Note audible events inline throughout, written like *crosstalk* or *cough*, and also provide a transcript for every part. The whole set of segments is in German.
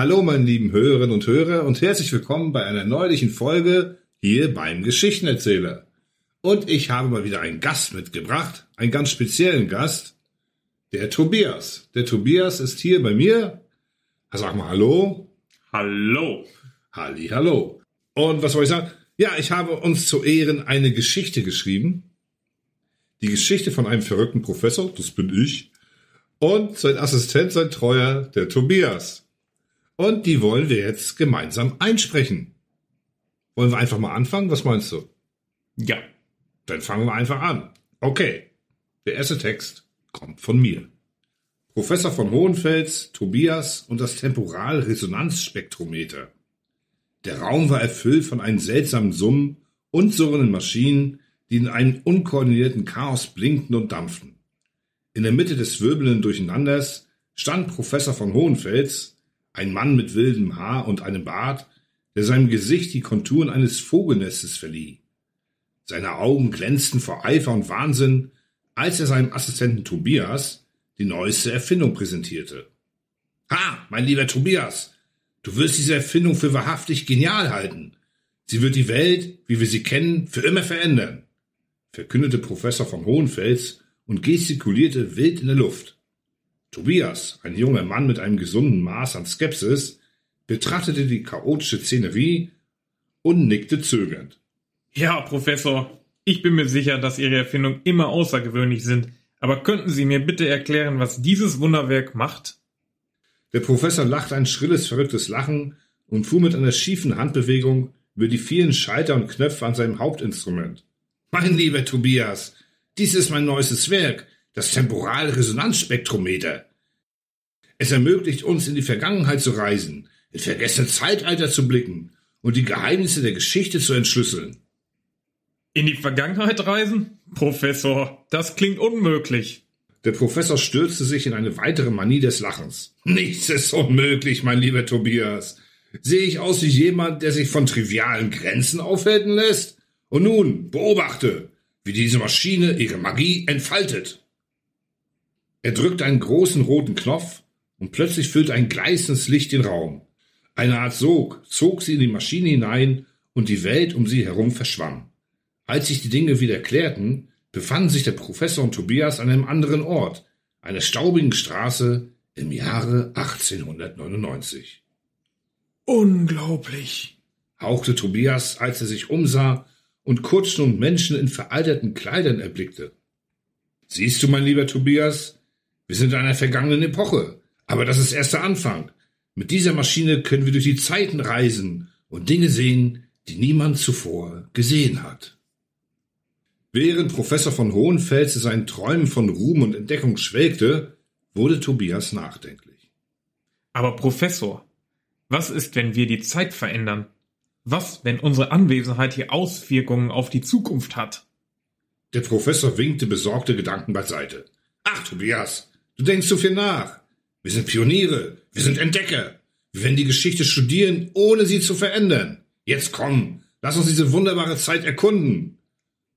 Hallo, meine lieben Hörerinnen und Hörer und herzlich willkommen bei einer neulichen Folge hier beim Geschichtenerzähler. Und ich habe mal wieder einen Gast mitgebracht, einen ganz speziellen Gast, der Tobias. Der Tobias ist hier bei mir. Sag mal Hallo. Hallo. Halli, hallo. Und was soll ich sagen? Ja, ich habe uns zu Ehren eine Geschichte geschrieben. Die Geschichte von einem verrückten Professor, das bin ich, und sein Assistent, sein Treuer, der Tobias. Und die wollen wir jetzt gemeinsam einsprechen. Wollen wir einfach mal anfangen? Was meinst du? Ja. Dann fangen wir einfach an. Okay. Der erste Text kommt von mir. Professor von Hohenfels, Tobias und das Temporalresonanzspektrometer. Der Raum war erfüllt von einem seltsamen Summen und surrenden Maschinen, die in einem unkoordinierten Chaos blinkten und dampften. In der Mitte des wirbelnden Durcheinanders stand Professor von Hohenfels, ein Mann mit wildem Haar und einem Bart, der seinem Gesicht die Konturen eines Vogelnestes verlieh. Seine Augen glänzten vor Eifer und Wahnsinn, als er seinem Assistenten Tobias die neueste Erfindung präsentierte. Ha, mein lieber Tobias, du wirst diese Erfindung für wahrhaftig genial halten. Sie wird die Welt, wie wir sie kennen, für immer verändern, verkündete Professor von Hohenfels und gestikulierte wild in der Luft. Tobias, ein junger Mann mit einem gesunden Maß an Skepsis, betrachtete die chaotische Szenerie und nickte zögernd. Ja, Professor, ich bin mir sicher, dass Ihre Erfindungen immer außergewöhnlich sind, aber könnten Sie mir bitte erklären, was dieses Wunderwerk macht? Der Professor lachte ein schrilles, verrücktes Lachen und fuhr mit einer schiefen Handbewegung über die vielen Schalter und Knöpfe an seinem Hauptinstrument. Mein lieber Tobias, dies ist mein neuestes Werk, das Temporalresonanzspektrometer. Es ermöglicht uns, in die Vergangenheit zu reisen, in vergessene Zeitalter zu blicken und die Geheimnisse der Geschichte zu entschlüsseln. In die Vergangenheit reisen? Professor, das klingt unmöglich. Der Professor stürzte sich in eine weitere Manie des Lachens. Nichts ist unmöglich, mein lieber Tobias. Sehe ich aus wie jemand, der sich von trivialen Grenzen aufhalten lässt? Und nun, beobachte, wie diese Maschine ihre Magie entfaltet. Er drückte einen großen roten Knopf und plötzlich füllte ein gleißendes Licht den Raum. Eine Art Sog zog sie in die Maschine hinein und die Welt um sie herum verschwamm. Als sich die Dinge wieder klärten, befanden sich der Professor und Tobias an einem anderen Ort, einer staubigen Straße im Jahre 1899. Unglaublich, hauchte Tobias, als er sich umsah und Kutschen und Menschen in veralterten Kleidern erblickte. Siehst du, mein lieber Tobias, wir sind in einer vergangenen Epoche, aber das ist erst der Anfang. Mit dieser Maschine können wir durch die Zeiten reisen und Dinge sehen, die niemand zuvor gesehen hat. Während Professor von Hohenfels seinen Träumen von Ruhm und Entdeckung schwelgte, wurde Tobias nachdenklich. Aber Professor, was ist, wenn wir die Zeit verändern? Was, wenn unsere Anwesenheit hier Auswirkungen auf die Zukunft hat? Der Professor winkte besorgte Gedanken beiseite. Ach, Tobias, du denkst zu viel nach. Wir sind Pioniere, wir sind Entdecker. Wir werden die Geschichte studieren, ohne sie zu verändern. Jetzt komm, lass uns diese wunderbare Zeit erkunden.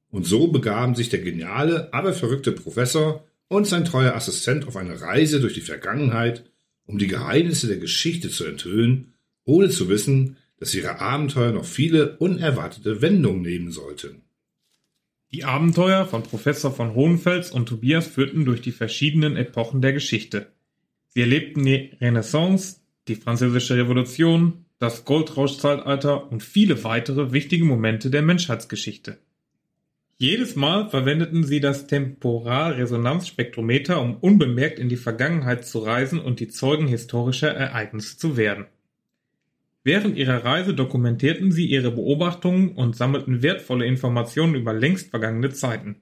Und so begaben sich der geniale, aber verrückte Professor und sein treuer Assistent auf eine Reise durch die Vergangenheit, um die Geheimnisse der Geschichte zu enthüllen, ohne zu wissen, dass ihre Abenteuer noch viele unerwartete Wendungen nehmen sollten. Die Abenteuer von Professor von Hohenfels und Tobias führten durch die verschiedenen Epochen der Geschichte. Sie erlebten die Renaissance, die Französische Revolution, das Goldrauschzeitalter und viele weitere wichtige Momente der Menschheitsgeschichte. Jedes Mal verwendeten sie das Temporalresonanzspektrometer, um unbemerkt in die Vergangenheit zu reisen und die Zeugen historischer Ereignisse zu werden. Während ihrer Reise dokumentierten sie ihre Beobachtungen und sammelten wertvolle Informationen über längst vergangene Zeiten.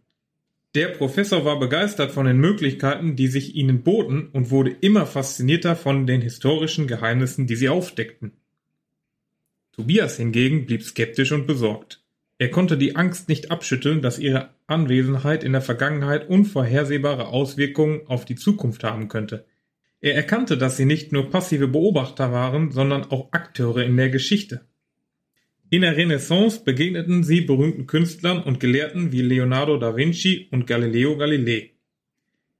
Der Professor war begeistert von den Möglichkeiten, die sich ihnen boten und wurde immer faszinierter von den historischen Geheimnissen, die sie aufdeckten. Tobias hingegen blieb skeptisch und besorgt. Er konnte die Angst nicht abschütteln, dass ihre Anwesenheit in der Vergangenheit unvorhersehbare Auswirkungen auf die Zukunft haben könnte. Er erkannte, dass sie nicht nur passive Beobachter waren, sondern auch Akteure in der Geschichte. In der Renaissance begegneten sie berühmten Künstlern und Gelehrten wie Leonardo da Vinci und Galileo Galilei.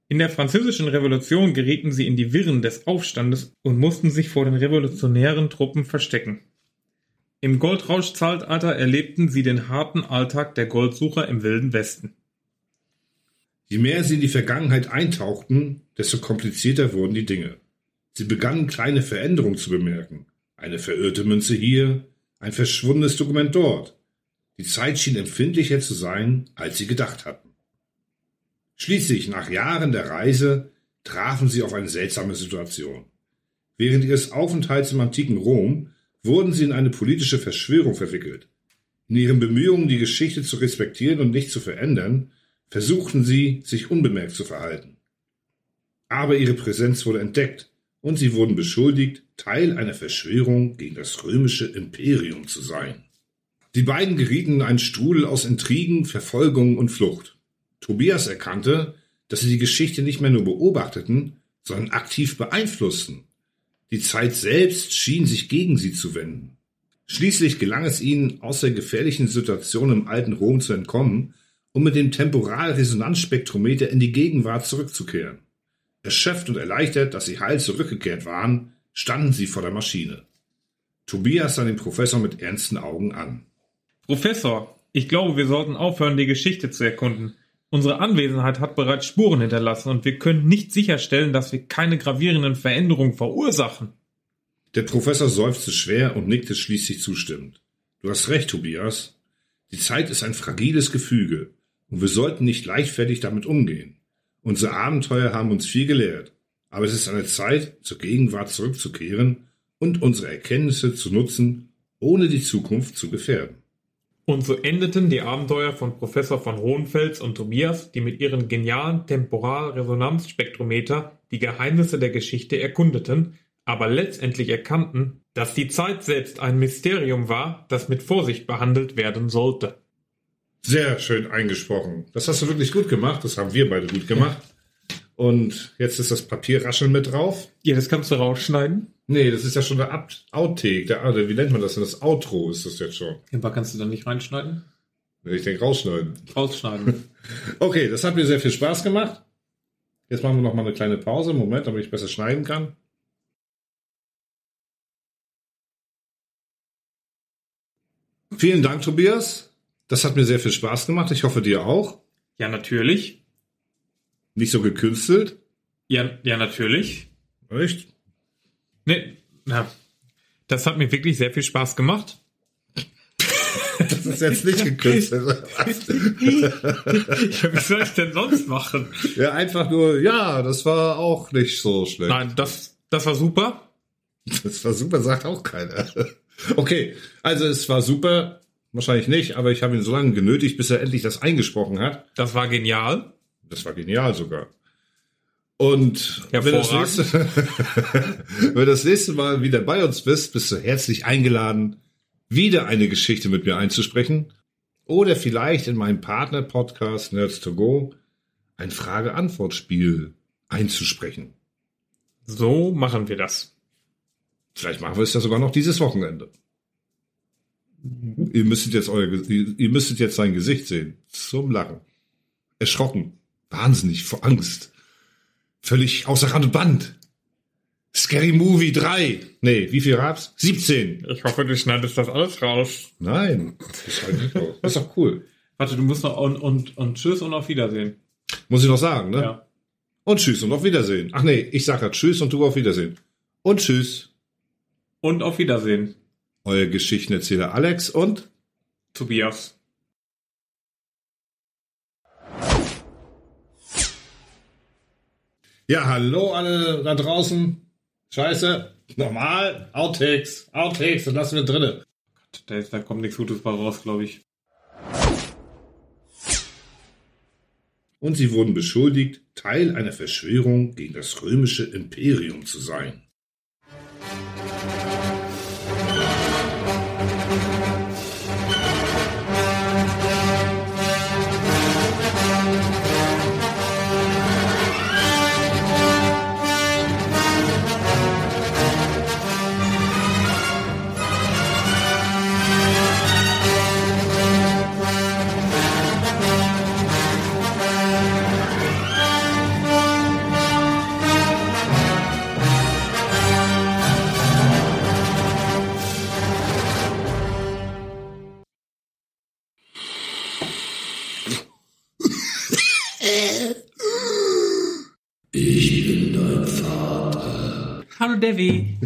In der französischen Revolution gerieten sie in die Wirren des Aufstandes und mussten sich vor den revolutionären Truppen verstecken. Im Goldrauschzeitalter erlebten sie den harten Alltag der Goldsucher im Wilden Westen. Je mehr sie in die Vergangenheit eintauchten, desto komplizierter wurden die Dinge. Sie begannen kleine Veränderungen zu bemerken. Eine verirrte Münze hier, ein verschwundenes Dokument dort. Die Zeit schien empfindlicher zu sein, als sie gedacht hatten. Schließlich, nach Jahren der Reise, trafen sie auf eine seltsame Situation. Während ihres Aufenthalts im antiken Rom wurden sie in eine politische Verschwörung verwickelt. In ihren Bemühungen, die Geschichte zu respektieren und nicht zu verändern, versuchten sie, sich unbemerkt zu verhalten. Aber ihre Präsenz wurde entdeckt und sie wurden beschuldigt, Teil einer Verschwörung gegen das römische Imperium zu sein. Die beiden gerieten in einen Strudel aus Intrigen, Verfolgung und Flucht. Tobias erkannte, dass sie die Geschichte nicht mehr nur beobachteten, sondern aktiv beeinflussten. Die Zeit selbst schien sich gegen sie zu wenden. Schließlich gelang es ihnen, aus der gefährlichen Situation im alten Rom zu entkommen und mit dem Temporalresonanzspektrometer in die Gegenwart zurückzukehren. Erschöpft und erleichtert, dass sie heil zurückgekehrt waren, standen sie vor der Maschine. Tobias sah den Professor mit ernsten Augen an. Professor, ich glaube, wir sollten aufhören, die Geschichte zu erkunden. Unsere Anwesenheit hat bereits Spuren hinterlassen und wir können nicht sicherstellen, dass wir keine gravierenden Veränderungen verursachen. Der Professor seufzte schwer und nickte schließlich zustimmend. Du hast recht, Tobias. Die Zeit ist ein fragiles Gefüge und wir sollten nicht leichtfertig damit umgehen. Unsere Abenteuer haben uns viel gelehrt, aber es ist eine Zeit, zur Gegenwart zurückzukehren und unsere Erkenntnisse zu nutzen, ohne die Zukunft zu gefährden. Und so endeten die Abenteuer von Professor von Hohenfels und Tobias, die mit ihren genialen Temporalresonanzspektrometer die Geheimnisse der Geschichte erkundeten, aber letztendlich erkannten, dass die Zeit selbst ein Mysterium war, das mit Vorsicht behandelt werden sollte. Sehr schön eingesprochen. Das hast du wirklich gut gemacht. Das haben wir beide gut gemacht. Und jetzt ist das Papierrascheln mit drauf. Ja, das kannst du rausschneiden. Nee, das ist ja schon der Outtake. Der, also, wie nennt man das denn? Das Outro ist das jetzt schon. Aber kannst du dann nicht reinschneiden? Ich denke rausschneiden. Rausschneiden. *laughs* okay, das hat mir sehr viel Spaß gemacht. Jetzt machen wir noch mal eine kleine Pause. Moment, damit ich besser schneiden kann. Vielen Dank, Tobias. Das hat mir sehr viel Spaß gemacht. Ich hoffe, dir auch. Ja, natürlich. Nicht so gekünstelt? Ja, ja, natürlich. Echt? Nee, na, das hat mir wirklich sehr viel Spaß gemacht. Das ist jetzt nicht gekünstelt. *laughs* ja, wie soll ich denn sonst machen? Ja, einfach nur, ja, das war auch nicht so schlecht. Nein, das, das war super. Das war super, sagt auch keiner. Okay, also es war super. Wahrscheinlich nicht, aber ich habe ihn so lange genötigt, bis er endlich das eingesprochen hat. Das war genial. Das war genial sogar. Und wenn, das nächste, *laughs* wenn du das nächste Mal wieder bei uns bist, bist du herzlich eingeladen, wieder eine Geschichte mit mir einzusprechen oder vielleicht in meinem Partner-Podcast Nerds to Go ein Frage-Antwort-Spiel einzusprechen. So machen wir das. Vielleicht machen wir es ja sogar noch dieses Wochenende. Ihr müsstet jetzt euer, ihr müsstet jetzt sein Gesicht sehen. Zum Lachen. Erschrocken. Wahnsinnig vor Angst. Völlig außer Rand und Band. Scary Movie 3. Nee, wie viel gab's? 17. Ich hoffe, du schneidest das alles raus. Nein, das nicht raus. Das ist doch cool. Warte, du musst noch und, und, und tschüss und auf Wiedersehen. Muss ich noch sagen, ne? Ja. Und tschüss und auf Wiedersehen. Ach nee, ich sag ja tschüss und du auf Wiedersehen. Und tschüss. Und auf Wiedersehen. Euer Geschichtenerzähler Alex und Tobias. Ja, hallo alle da draußen. Scheiße. Normal. Outtakes. Outtakes. Das lassen wir drinne. Da, ist, da kommt nichts Gutes bei raus, glaube ich. Und sie wurden beschuldigt, Teil einer Verschwörung gegen das römische Imperium zu sein. Hallo Devi.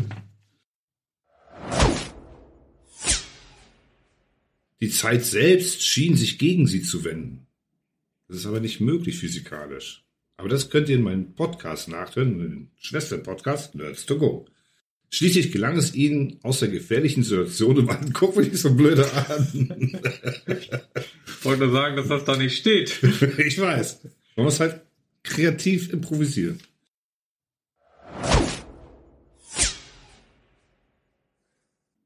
Die Zeit selbst schien sich gegen sie zu wenden. Das ist aber nicht möglich physikalisch. Aber das könnt ihr in meinem Podcast nachhören, in den Schwestern-Podcast Nerds to Go. Schließlich gelang es ihnen aus der gefährlichen Situation im alten Guck mich nicht so blöde an. Ich wollte sagen, dass das da nicht steht. *laughs* ich weiß. Man muss halt kreativ improvisieren.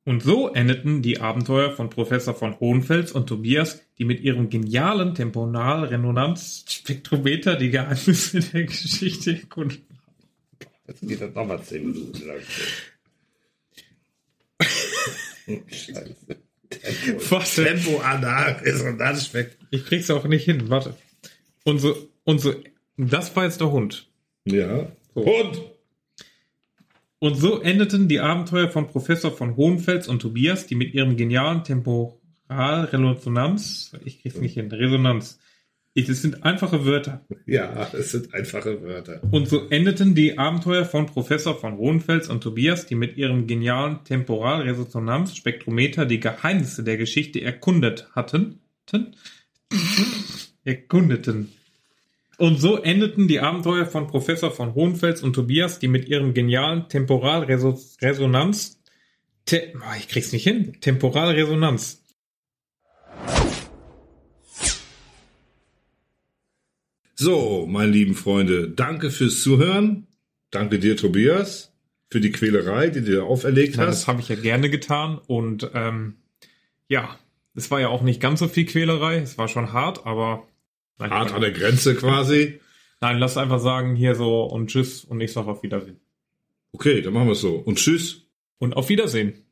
Und so endeten die Abenteuer von Professor von Hohenfels und Tobias, die mit ihrem genialen Temporalresonanzspektrometer die Geheimnisse der Geschichte erkunden. Jetzt geht das nochmal zehn Minuten lang. Scheiße. Tempo, Warte. Tempo anal Resonanzspektrum. Ich krieg's auch nicht hin, warte. Und so, und so, das war jetzt der Hund. Ja. So. Und Und so endeten die Abenteuer von Professor von Hohenfels und Tobias, die mit ihrem genialen Temporalresonanz, ich krieg's nicht hin, Resonanz. Das sind einfache Wörter. ja, es sind einfache Wörter. Und so endeten die Abenteuer von Professor von Hohenfels und Tobias, die mit ihrem genialen Temporalresonanzspektrometer die Geheimnisse der Geschichte erkundet hatten. Ten? erkundeten. Und so endeten die Abenteuer von Professor von Hohenfels und Tobias, die mit ihrem genialen Temporalresonanz Te oh, ich krieg's nicht hin. Temporalresonanz. So, meine lieben Freunde, danke fürs Zuhören. Danke dir, Tobias, für die Quälerei, die du dir auferlegt Ja, hast. das habe ich ja gerne getan und ähm, ja, es war ja auch nicht ganz so viel Quälerei. Es war schon hart, aber nein, Hart an der Grenze quasi. nein, lass einfach sagen hier so und tschüss und ich sag auf Wiedersehen. Okay, dann machen wir es so. Und tschüss. Und auf Wiedersehen.